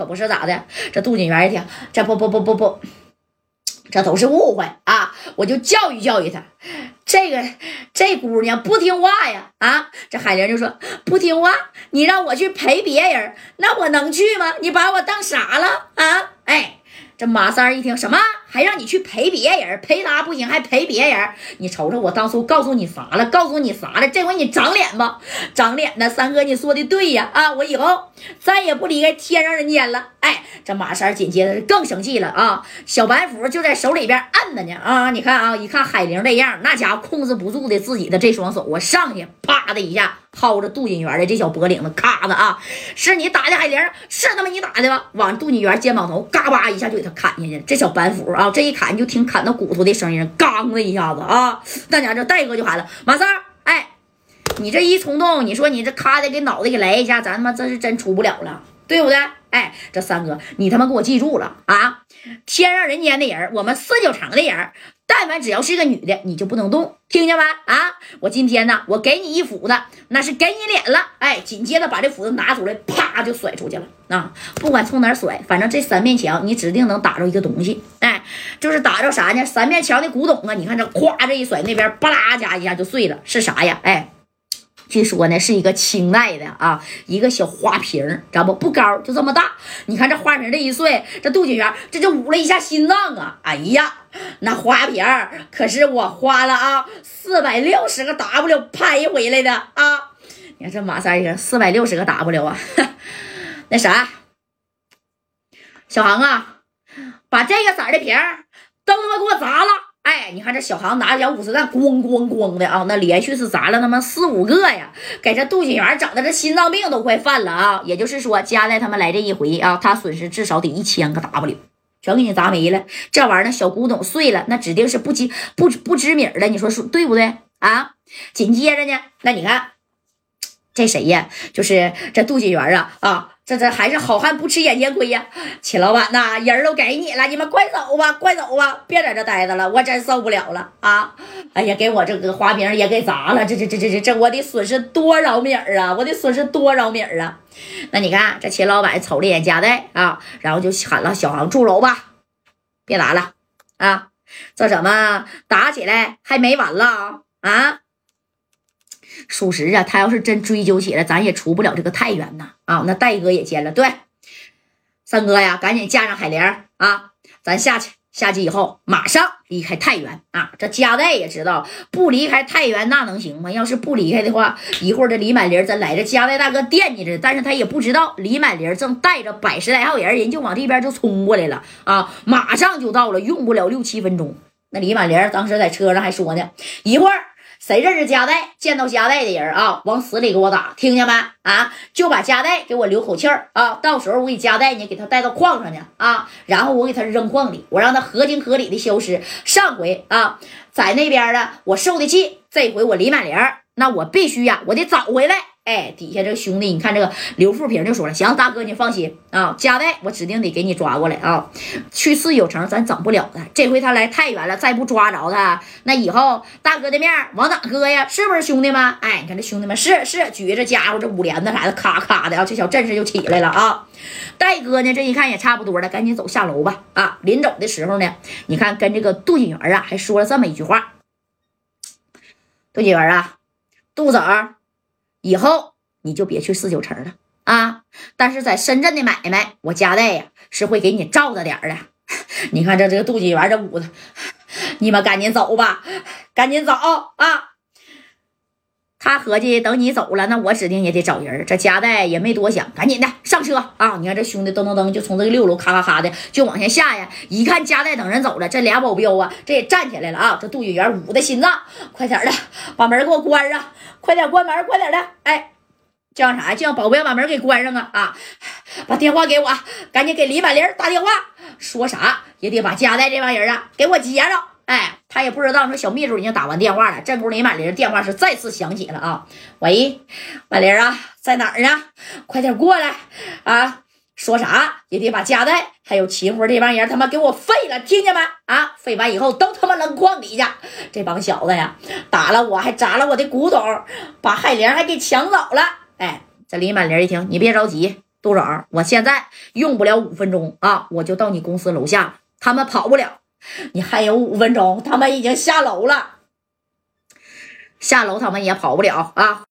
可不是咋的？这杜锦元一听，这不不不不不，这都是误会啊！我就教育教育他，这个这姑娘不听话呀！啊，这海玲就说不听话，你让我去陪别人，那我能去吗？你把我当啥了啊？哎。这马三一听什么，还让你去陪别人，陪他不行，还陪别人？你瞅瞅，我当初告诉你啥了？告诉你啥了？这回你长脸吧，长脸呢？三哥，你说的对呀，啊，我以后再也不离开天上人间了。哎，这马三紧接着更生气了啊！小白斧就在手里边按着呢啊！你看啊，一看海玲这样，那家伙控制不住的自己的这双手我，上去啪的一下。薅着杜锦元的这小脖领子，咔的啊！是你打的海玲，是他妈你打的吧？往杜锦元肩膀头嘎巴一下就给他砍下去。这小板斧啊，这一砍就听砍到骨头的声音，刚的一下子啊！那家这戴哥就喊了：“马三，哎，你这一冲动，你说你这咔的给脑袋给来一下，咱他妈这是真出不了了，对不对？哎，这三哥，你他妈给我记住了啊！天上人间的人，我们四九城的人。”但凡只要是个女的，你就不能动，听见没？啊！我今天呢，我给你一斧子，那是给你脸了。哎，紧接着把这斧子拿出来，啪就甩出去了。啊，不管从哪甩，反正这三面墙你指定能打着一个东西。哎，就是打着啥呢？三面墙的古董啊！你看这，咵这一甩，那边吧啦家一下就碎了，是啥呀？哎。据说呢，是一个清代的啊，一个小花瓶，知道不？不高，就这么大。你看这花瓶这一碎，这杜锦元这就捂了一下心脏啊！哎呀，那花瓶可是我花了啊四百六十个 W 拍回来的啊！你看这马三爷四百六十个 W 啊，那啥，小航啊，把这个色的瓶都他妈给我砸了！哎，你看这小航拿着小五十弹，咣咣咣的啊，那连续是砸了他妈四五个呀，给这杜锦元整的这心脏病都快犯了啊！也就是说，加代他们来这一回啊，他损失至少得一千个 W，全给你砸没了。这玩意儿小古董碎了，那指定是不知不不知米的，你说说对不对啊？紧接着呢，那你看这谁呀？就是这杜锦元啊啊！这这还是好汉不吃眼前亏呀，秦老板呐，人都给你了，你们快走吧，快走吧，别在这待着了，我真受不了了啊！哎呀，给我这个花瓶也给砸了，这这这这这这，我得损失多少米儿啊？我得损失多少米儿啊？那你看这秦老板瞅了眼夹带啊，然后就喊了小航住手吧，别打了啊！这怎么打起来还没完了啊？属实啊，他要是真追究起来，咱也出不了这个太原呐。啊，那戴哥也接了，对，三哥呀，赶紧架上海玲啊，咱下去，下去以后马上离开太原啊。这加代也知道，不离开太原那能行吗？要是不离开的话，一会儿这李满林咱来这加代大哥惦记着，但是他也不知道李满林正带着百十来号人，人就往这边就冲过来了啊，马上就到了，用不了六七分钟。那李满林当时在车上还说呢，一会儿。谁认识加代？见到加代的人啊，往死里给我打，听见没？啊，就把加代给我留口气儿啊！到时候我给加代呢，给他带到矿上去啊，然后我给他扔矿里，我让他合情合理的消失。上回啊，在那边呢我受的气，这回我李满玲，那我必须呀，我得找回来。哎，底下这个兄弟，你看这个刘富平就说了：“行，大哥你放心啊，加代我指定得给你抓过来啊。去四九城咱整不了他，这回他来太原了，再不抓着他，那以后大哥的面往哪搁呀？是不是兄弟们？哎，你看这兄弟们是是举着家伙这五连子啥的，咔咔的啊，这小阵势就起来了啊。戴哥呢，这一看也差不多了，赶紧走下楼吧。啊，临走的时候呢，你看跟这个杜锦元啊，还说了这么一句话：杜锦元啊，杜总。”以后你就别去四九城了啊！但是在深圳的买卖，我家代呀是会给你罩着点的。你看这这个杜锦元这屋子，你们赶紧走吧，赶紧走啊！他合计等你走了，那我指定也得找人。这家代也没多想，赶紧的上车啊！你看这兄弟噔噔噔就从这个六楼咔咔咔的就往下下呀。一看家代等人走了，这俩保镖啊，这也站起来了啊！这杜锦元捂的心脏，快点的把门给我关上，快点关门，快点的！哎，叫啥？叫保镖把门给关上啊！啊，把电话给我，赶紧给李满林打电话，说啥也得把家代这帮人啊给我接着。哎，他也不知道，说小秘书已经打完电话了。这不，李满林电话是再次响起了啊！喂，满林啊，在哪儿呢？快点过来啊！说啥也得把加代还有秦辉这帮人他妈给我废了，听见没？啊，废完以后都他妈扔矿底下。这帮小子呀，打了我还砸了我的古董，把海玲还给抢走了。哎，这李满林一听，你别着急杜总，我现在用不了五分钟啊，我就到你公司楼下，他们跑不了。你还有五分钟，他们已经下楼了，下楼他们也跑不了啊。